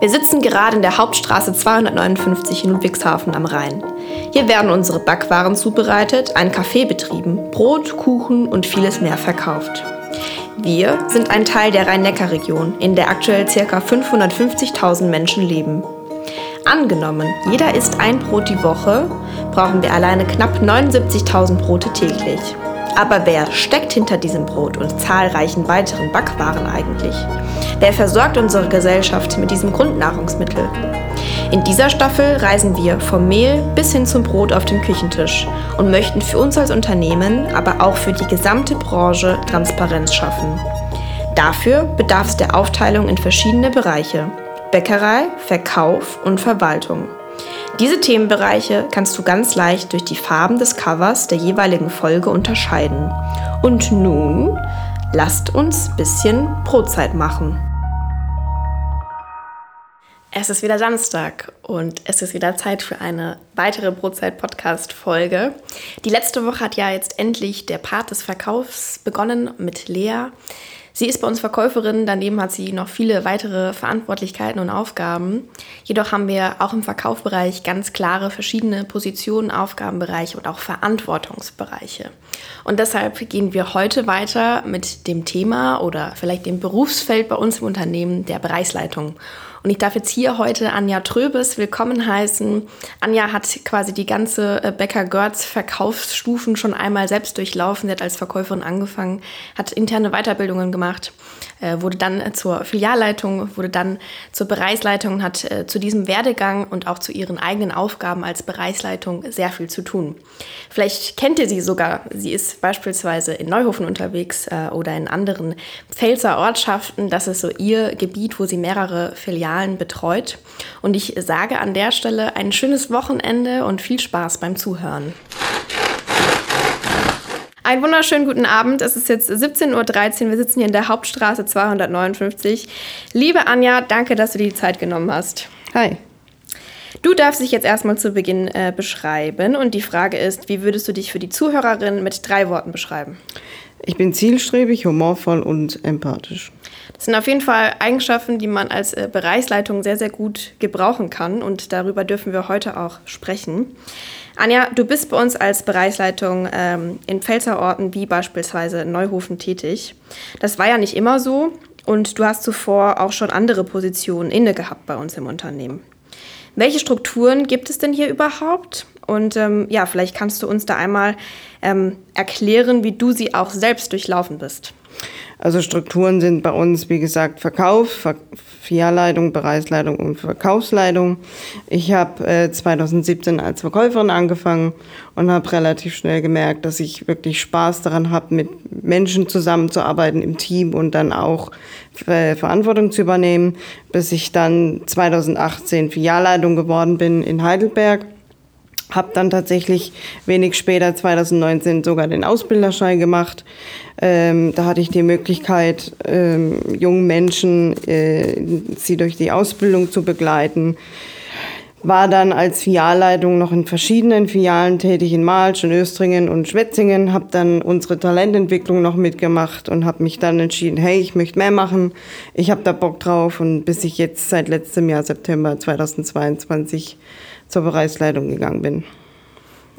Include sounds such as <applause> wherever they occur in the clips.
Wir sitzen gerade in der Hauptstraße 259 in Ludwigshafen am Rhein. Hier werden unsere Backwaren zubereitet, ein Café betrieben, Brot, Kuchen und vieles mehr verkauft. Wir sind ein Teil der Rhein-Neckar-Region, in der aktuell ca. 550.000 Menschen leben. Angenommen, jeder isst ein Brot die Woche, brauchen wir alleine knapp 79.000 Brote täglich. Aber wer steckt hinter diesem Brot und zahlreichen weiteren Backwaren eigentlich? Wer versorgt unsere Gesellschaft mit diesem Grundnahrungsmittel? In dieser Staffel reisen wir vom Mehl bis hin zum Brot auf den Küchentisch und möchten für uns als Unternehmen, aber auch für die gesamte Branche Transparenz schaffen. Dafür bedarf es der Aufteilung in verschiedene Bereiche. Bäckerei, Verkauf und Verwaltung. Diese Themenbereiche kannst du ganz leicht durch die Farben des Covers der jeweiligen Folge unterscheiden. Und nun lasst uns ein bisschen Brotzeit machen. Es ist wieder Samstag und es ist wieder Zeit für eine weitere Brotzeit-Podcast-Folge. Die letzte Woche hat ja jetzt endlich der Part des Verkaufs begonnen mit Lea. Sie ist bei uns Verkäuferin, daneben hat sie noch viele weitere Verantwortlichkeiten und Aufgaben. Jedoch haben wir auch im Verkaufsbereich ganz klare verschiedene Positionen, Aufgabenbereiche und auch Verantwortungsbereiche. Und deshalb gehen wir heute weiter mit dem Thema oder vielleicht dem Berufsfeld bei uns im Unternehmen der Bereichsleitung. Und ich darf jetzt hier heute Anja Tröbes willkommen heißen. Anja hat quasi die ganze äh, Becker Görz Verkaufsstufen schon einmal selbst durchlaufen. Sie hat als Verkäuferin angefangen, hat interne Weiterbildungen gemacht, äh, wurde dann zur Filialleitung, wurde dann zur Bereichsleitung und hat äh, zu diesem Werdegang und auch zu ihren eigenen Aufgaben als Bereichsleitung sehr viel zu tun. Vielleicht kennt ihr sie sogar. Sie ist beispielsweise in Neuhofen unterwegs oder in anderen Pfälzer Ortschaften. Das ist so ihr Gebiet, wo sie mehrere Filialen Filialen betreut. Und ich sage an der Stelle ein schönes Wochenende und viel Spaß beim Zuhören. Einen wunderschönen guten Abend. Es ist jetzt 17.13 Uhr. Wir sitzen hier in der Hauptstraße 259. Liebe Anja, danke, dass du dir die Zeit genommen hast. Hi. Du darfst dich jetzt erstmal zu Beginn äh, beschreiben. Und die Frage ist, wie würdest du dich für die Zuhörerin mit drei Worten beschreiben? Ich bin zielstrebig, humorvoll und empathisch. Das sind auf jeden Fall Eigenschaften, die man als äh, Bereichsleitung sehr, sehr gut gebrauchen kann. Und darüber dürfen wir heute auch sprechen. Anja, du bist bei uns als Bereichsleitung ähm, in Pfälzerorten wie beispielsweise Neuhofen tätig. Das war ja nicht immer so. Und du hast zuvor auch schon andere Positionen inne gehabt bei uns im Unternehmen. Welche Strukturen gibt es denn hier überhaupt? Und ähm, ja, vielleicht kannst du uns da einmal ähm, erklären, wie du sie auch selbst durchlaufen bist. Also Strukturen sind bei uns, wie gesagt, Verkauf, Ver Filialleitung, Bereichsleitung und Verkaufsleitung. Ich habe äh, 2017 als Verkäuferin angefangen und habe relativ schnell gemerkt, dass ich wirklich Spaß daran habe, mit Menschen zusammenzuarbeiten im Team und dann auch äh, Verantwortung zu übernehmen, bis ich dann 2018 Filialleitung geworden bin in Heidelberg habe dann tatsächlich wenig später, 2019, sogar den Ausbilderschein gemacht. Ähm, da hatte ich die Möglichkeit, ähm, jungen Menschen, äh, sie durch die Ausbildung zu begleiten. War dann als Filialleitung noch in verschiedenen Filialen tätig, in Malsch, in Östringen und Schwetzingen. Habe dann unsere Talententwicklung noch mitgemacht und habe mich dann entschieden, hey, ich möchte mehr machen. Ich habe da Bock drauf. Und bis ich jetzt seit letztem Jahr, September 2022, zur Bereichsleitung gegangen bin.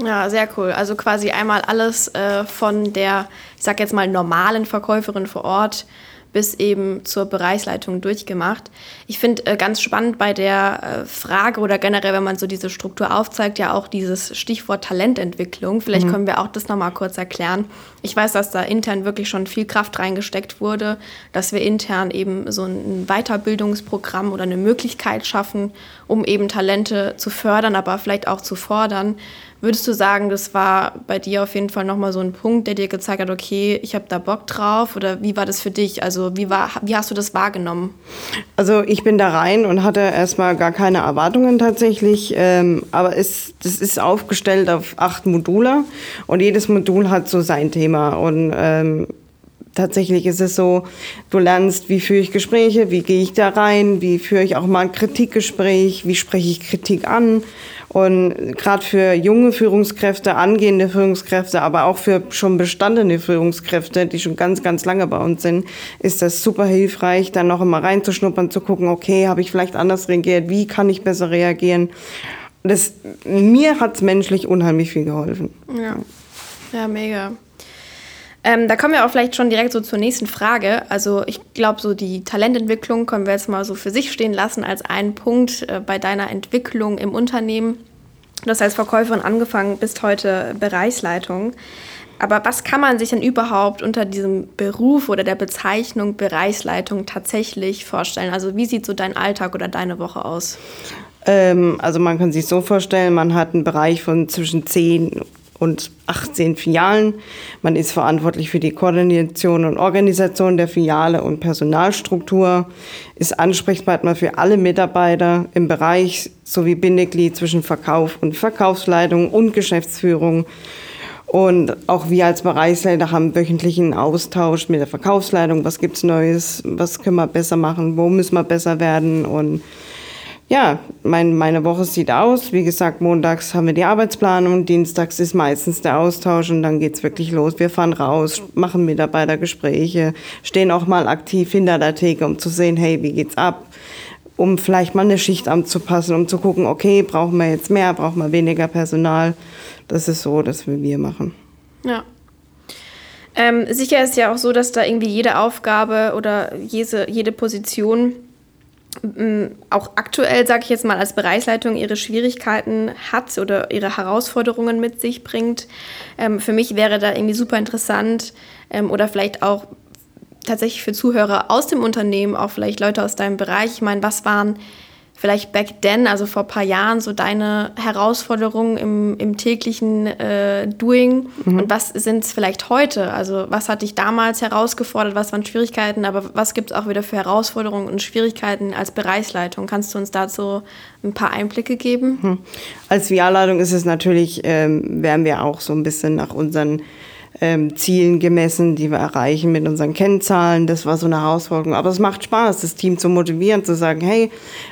Ja, sehr cool. Also quasi einmal alles äh, von der, ich sag jetzt mal, normalen Verkäuferin vor Ort bis eben zur Bereichsleitung durchgemacht. Ich finde äh, ganz spannend bei der äh, Frage oder generell, wenn man so diese Struktur aufzeigt, ja auch dieses Stichwort Talententwicklung. Vielleicht mhm. können wir auch das nochmal kurz erklären. Ich weiß, dass da intern wirklich schon viel Kraft reingesteckt wurde, dass wir intern eben so ein Weiterbildungsprogramm oder eine Möglichkeit schaffen, um eben Talente zu fördern, aber vielleicht auch zu fordern. Würdest du sagen, das war bei dir auf jeden Fall nochmal so ein Punkt, der dir gezeigt hat, okay, ich habe da Bock drauf? Oder wie war das für dich? Also wie, war, wie hast du das wahrgenommen? Also ich bin da rein und hatte erstmal gar keine Erwartungen tatsächlich. Ähm, aber es, das ist aufgestellt auf acht Module und jedes Modul hat so sein Thema. Und ähm, tatsächlich ist es so, du lernst, wie führe ich Gespräche, wie gehe ich da rein, wie führe ich auch mal ein Kritikgespräch, wie spreche ich Kritik an Und gerade für junge Führungskräfte, angehende Führungskräfte, aber auch für schon bestandene Führungskräfte, die schon ganz, ganz lange bei uns sind, ist das super hilfreich, dann noch immer reinzuschnuppern, zu gucken, okay, habe ich vielleicht anders reagiert, wie kann ich besser reagieren. Das, mir hat es menschlich unheimlich viel geholfen. Ja, ja mega. Ähm, da kommen wir auch vielleicht schon direkt so zur nächsten Frage. Also ich glaube, so die Talententwicklung können wir jetzt mal so für sich stehen lassen als einen Punkt äh, bei deiner Entwicklung im Unternehmen. Hast als Verkäuferin angefangen, bist heute Bereichsleitung. Aber was kann man sich denn überhaupt unter diesem Beruf oder der Bezeichnung Bereichsleitung tatsächlich vorstellen? Also wie sieht so dein Alltag oder deine Woche aus? Ähm, also man kann sich so vorstellen, man hat einen Bereich von zwischen 10 und 18 Filialen. Man ist verantwortlich für die Koordination und Organisation der Filiale und Personalstruktur, ist Ansprechpartner für alle Mitarbeiter im Bereich sowie Bindeglied zwischen Verkauf und Verkaufsleitung und Geschäftsführung. Und auch wir als Bereichsleiter haben wöchentlichen Austausch mit der Verkaufsleitung. Was gibt's Neues? Was können wir besser machen? Wo müssen wir besser werden? Und ja, mein, meine Woche sieht aus. Wie gesagt, montags haben wir die Arbeitsplanung, dienstags ist meistens der Austausch und dann geht's wirklich los. Wir fahren raus, machen Mitarbeitergespräche, stehen auch mal aktiv hinter der Theke, um zu sehen, hey, wie geht's ab? Um vielleicht mal eine Schicht anzupassen, um zu gucken, okay, brauchen wir jetzt mehr, brauchen wir weniger Personal. Das ist so, dass wir wir machen. Ja. Ähm, sicher ist ja auch so, dass da irgendwie jede Aufgabe oder jede, jede Position auch aktuell, sage ich jetzt mal, als Bereichsleitung ihre Schwierigkeiten hat oder ihre Herausforderungen mit sich bringt. Ähm, für mich wäre da irgendwie super interessant ähm, oder vielleicht auch tatsächlich für Zuhörer aus dem Unternehmen, auch vielleicht Leute aus deinem Bereich. Ich meine, was waren vielleicht back then, also vor ein paar Jahren, so deine Herausforderungen im, im täglichen äh, Doing mhm. und was sind es vielleicht heute? Also was hat dich damals herausgefordert, was waren Schwierigkeiten, aber was gibt es auch wieder für Herausforderungen und Schwierigkeiten als Bereichsleitung? Kannst du uns dazu ein paar Einblicke geben? Mhm. Als VR-Leitung ist es natürlich, ähm, werden wir auch so ein bisschen nach unseren ähm, Zielen gemessen, die wir erreichen mit unseren Kennzahlen. Das war so eine Herausforderung. Aber es macht Spaß, das Team zu motivieren, zu sagen, hey,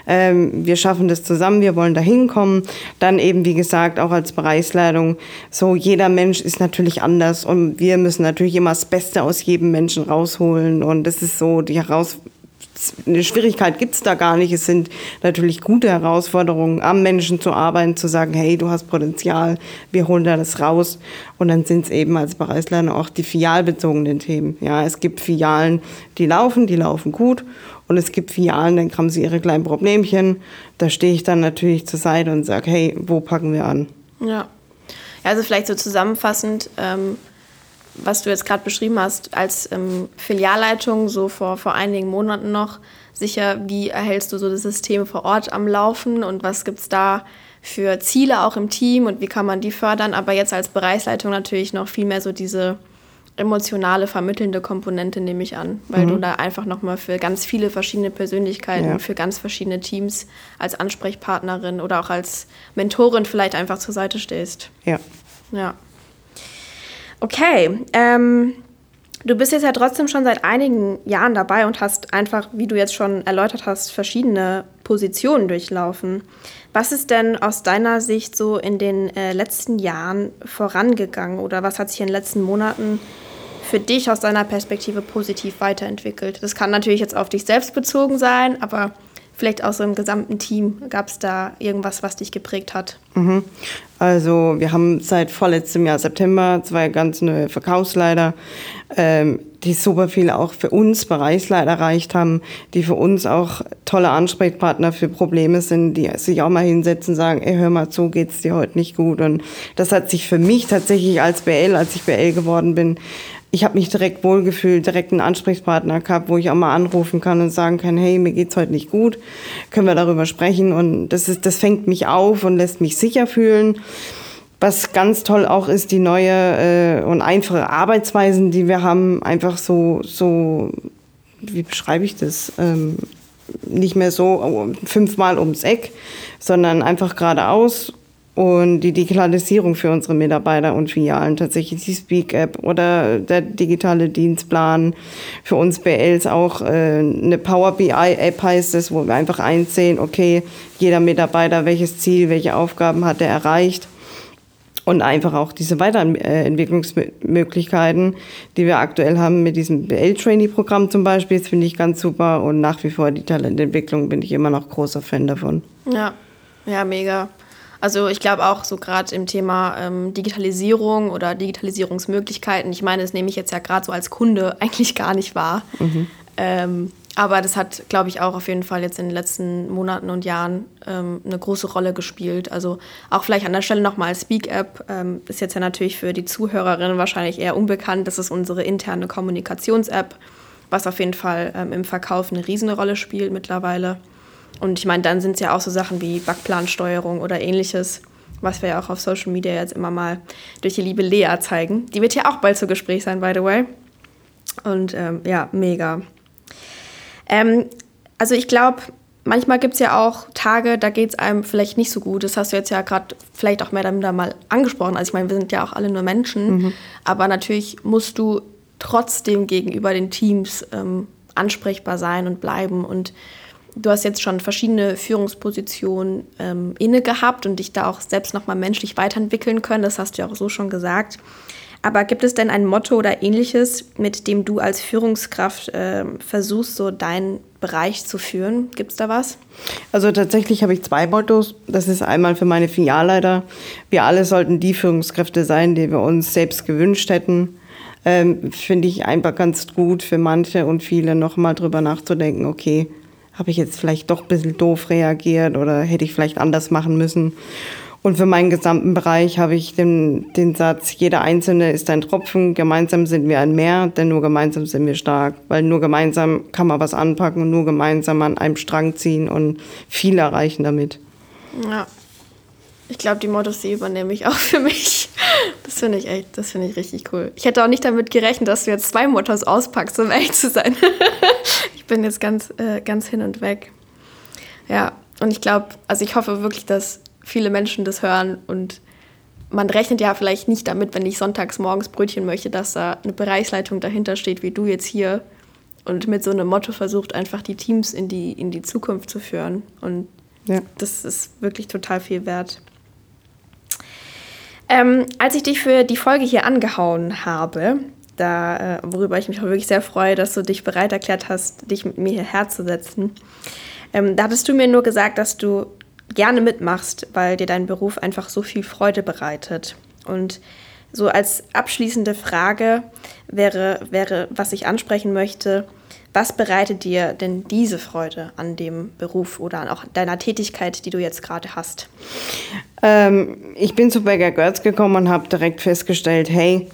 ähm, wir schaffen das zusammen, wir wollen da hinkommen. Dann eben, wie gesagt, auch als Bereichsleitung, so jeder Mensch ist natürlich anders und wir müssen natürlich immer das Beste aus jedem Menschen rausholen. Und das ist so die Herausforderung eine Schwierigkeit gibt es da gar nicht. Es sind natürlich gute Herausforderungen, am Menschen zu arbeiten, zu sagen, hey, du hast Potenzial, wir holen da das raus. Und dann sind es eben als Bereichsleiter auch die filialbezogenen Themen. Ja, es gibt Filialen, die laufen, die laufen gut. Und es gibt Filialen, dann haben sie ihre kleinen Problemchen. Da stehe ich dann natürlich zur Seite und sage, hey, wo packen wir an? Ja. Also vielleicht so zusammenfassend, ähm was du jetzt gerade beschrieben hast, als ähm, Filialleitung, so vor, vor einigen Monaten noch, sicher, wie erhältst du so das System vor Ort am Laufen und was gibt es da für Ziele auch im Team und wie kann man die fördern? Aber jetzt als Bereichsleitung natürlich noch viel mehr so diese emotionale, vermittelnde Komponente, nehme ich an, weil mhm. du da einfach nochmal für ganz viele verschiedene Persönlichkeiten, ja. für ganz verschiedene Teams als Ansprechpartnerin oder auch als Mentorin vielleicht einfach zur Seite stehst. Ja. Ja. Okay, ähm, du bist jetzt ja trotzdem schon seit einigen Jahren dabei und hast einfach, wie du jetzt schon erläutert hast, verschiedene Positionen durchlaufen. Was ist denn aus deiner Sicht so in den äh, letzten Jahren vorangegangen oder was hat sich in den letzten Monaten für dich aus deiner Perspektive positiv weiterentwickelt? Das kann natürlich jetzt auf dich selbst bezogen sein, aber vielleicht auch so im gesamten Team? Gab es da irgendwas, was dich geprägt hat? Mhm. Also wir haben seit vorletztem Jahr September zwei ganz neue Verkaufsleiter, ähm, die super viel auch für uns Bereichsleiter erreicht haben, die für uns auch tolle Ansprechpartner für Probleme sind, die sich auch mal hinsetzen und sagen, ey, hör mal zu, geht's dir heute nicht gut? Und das hat sich für mich tatsächlich als BL, als ich BL geworden bin, ich habe mich direkt wohlgefühlt, direkt einen Ansprechpartner gehabt, wo ich auch mal anrufen kann und sagen kann, hey, mir geht's heute nicht gut, können wir darüber sprechen und das ist, das fängt mich auf und lässt mich sicher fühlen. Was ganz toll auch ist, die neue äh, und einfache Arbeitsweisen, die wir haben, einfach so, so, wie beschreibe ich das? Ähm, nicht mehr so fünfmal ums Eck, sondern einfach geradeaus und die Digitalisierung für unsere Mitarbeiter und Filialen, tatsächlich die Speak-App oder der digitale Dienstplan. Für uns BLs auch äh, eine Power BI-App heißt es, wo wir einfach einsehen, okay, jeder Mitarbeiter, welches Ziel, welche Aufgaben hat er erreicht. Und einfach auch diese Weiterentwicklungsmöglichkeiten, die wir aktuell haben mit diesem BL-Trainee-Programm zum Beispiel, das finde ich ganz super. Und nach wie vor die Talententwicklung bin ich immer noch großer Fan davon. Ja, ja, mega. Also ich glaube auch so gerade im Thema ähm, Digitalisierung oder Digitalisierungsmöglichkeiten, ich meine, das nehme ich jetzt ja gerade so als Kunde <laughs> eigentlich gar nicht wahr. Mhm. Ähm, aber das hat, glaube ich, auch auf jeden Fall jetzt in den letzten Monaten und Jahren ähm, eine große Rolle gespielt. Also auch vielleicht an der Stelle nochmal Speak App ähm, ist jetzt ja natürlich für die Zuhörerinnen wahrscheinlich eher unbekannt. Das ist unsere interne Kommunikations-App, was auf jeden Fall ähm, im Verkauf eine riesige Rolle spielt mittlerweile. Und ich meine, dann sind es ja auch so Sachen wie Backplansteuerung oder ähnliches, was wir ja auch auf Social Media jetzt immer mal durch die liebe Lea zeigen. Die wird ja auch bald zu Gespräch sein, by the way. Und ähm, ja, mega. Ähm, also ich glaube, manchmal gibt es ja auch Tage, da geht es einem vielleicht nicht so gut. Das hast du jetzt ja gerade vielleicht auch mehr damit mal angesprochen. Also ich meine, wir sind ja auch alle nur Menschen. Mhm. Aber natürlich musst du trotzdem gegenüber den Teams ähm, ansprechbar sein und bleiben. Und Du hast jetzt schon verschiedene Führungspositionen ähm, inne gehabt und dich da auch selbst nochmal menschlich weiterentwickeln können. Das hast du ja auch so schon gesagt. Aber gibt es denn ein Motto oder ähnliches, mit dem du als Führungskraft äh, versuchst, so deinen Bereich zu führen? Gibt es da was? Also tatsächlich habe ich zwei Mottos. Das ist einmal für meine Filialleiter. Wir alle sollten die Führungskräfte sein, die wir uns selbst gewünscht hätten. Ähm, Finde ich einfach ganz gut für manche und viele nochmal drüber nachzudenken, okay, habe ich jetzt vielleicht doch ein bisschen doof reagiert oder hätte ich vielleicht anders machen müssen. Und für meinen gesamten Bereich habe ich den, den Satz, jeder Einzelne ist ein Tropfen, gemeinsam sind wir ein Meer, denn nur gemeinsam sind wir stark. Weil nur gemeinsam kann man was anpacken und nur gemeinsam an einem Strang ziehen und viel erreichen damit. Ja, ich glaube, die Mottos, die übernehme ich auch <laughs> für mich. Das finde ich echt, das finde ich richtig cool. Ich hätte auch nicht damit gerechnet, dass du jetzt zwei Mottos auspackst, um ehrlich zu sein. <laughs> ich bin jetzt ganz, äh, ganz hin und weg. Ja, und ich glaube, also ich hoffe wirklich, dass viele Menschen das hören und man rechnet ja vielleicht nicht damit, wenn ich sonntags morgens Brötchen möchte, dass da eine Bereichsleitung dahinter steht, wie du jetzt hier und mit so einem Motto versucht, einfach die Teams in die, in die Zukunft zu führen. Und ja. das ist wirklich total viel wert. Ähm, als ich dich für die Folge hier angehauen habe, da, äh, worüber ich mich auch wirklich sehr freue, dass du dich bereit erklärt hast, dich mit mir hierher zu setzen, ähm, da hattest du mir nur gesagt, dass du gerne mitmachst, weil dir dein Beruf einfach so viel Freude bereitet. Und so als abschließende Frage wäre, wäre, was ich ansprechen möchte, was bereitet dir denn diese Freude an dem Beruf oder an auch deiner Tätigkeit, die du jetzt gerade hast? Ähm, ich bin zu Becker Götz gekommen und habe direkt festgestellt, hey,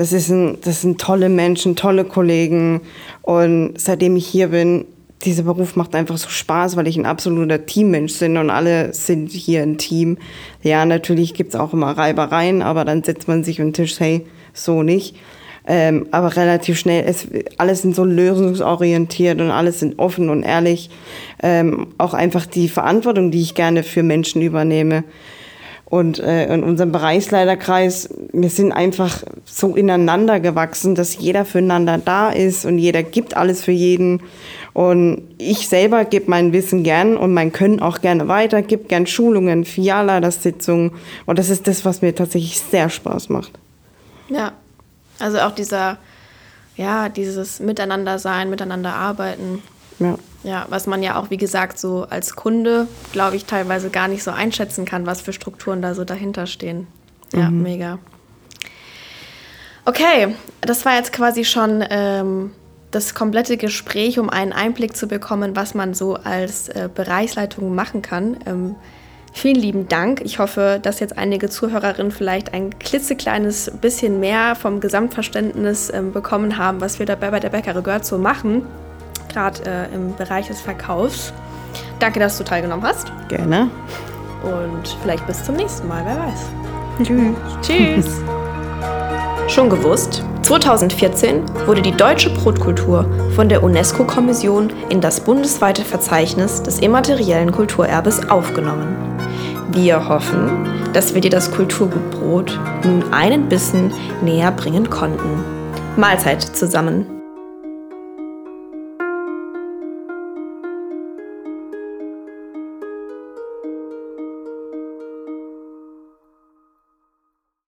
das, ist ein, das sind tolle Menschen, tolle Kollegen. Und seitdem ich hier bin, dieser Beruf macht einfach so Spaß, weil ich ein absoluter Teammensch bin und alle sind hier ein Team. Ja, natürlich gibt es auch immer Reibereien, aber dann setzt man sich den Tisch, hey, so nicht. Ähm, aber relativ schnell, es, alles sind so lösungsorientiert und alles sind offen und ehrlich. Ähm, auch einfach die Verantwortung, die ich gerne für Menschen übernehme. Und äh, in unserem Bereichsleiterkreis, wir sind einfach so ineinander gewachsen, dass jeder füreinander da ist und jeder gibt alles für jeden. Und ich selber gebe mein Wissen gern und mein Können auch gerne weiter, gebe gern Schulungen, Filialleitersitzungen. Und das ist das, was mir tatsächlich sehr Spaß macht. Ja, also auch dieser, ja, dieses Miteinander sein, miteinander arbeiten. Ja. Ja, was man ja auch, wie gesagt, so als Kunde, glaube ich, teilweise gar nicht so einschätzen kann, was für Strukturen da so dahinter stehen. Ja, mhm. mega. Okay, das war jetzt quasi schon ähm, das komplette Gespräch, um einen Einblick zu bekommen, was man so als äh, Bereichsleitung machen kann. Ähm, Vielen lieben Dank. Ich hoffe, dass jetzt einige Zuhörerinnen vielleicht ein klitzekleines bisschen mehr vom Gesamtverständnis ähm, bekommen haben, was wir dabei bei der Bäckerei Gehört so machen, gerade äh, im Bereich des Verkaufs. Danke, dass du teilgenommen hast. Gerne. Und vielleicht bis zum nächsten Mal, wer weiß. Tschüss. Tschüss. <laughs> Schon gewusst? 2014 wurde die deutsche Brotkultur von der UNESCO-Kommission in das bundesweite Verzeichnis des immateriellen Kulturerbes aufgenommen. Wir hoffen, dass wir dir das Kulturgutbrot nun einen Bissen näher bringen konnten. Mahlzeit zusammen.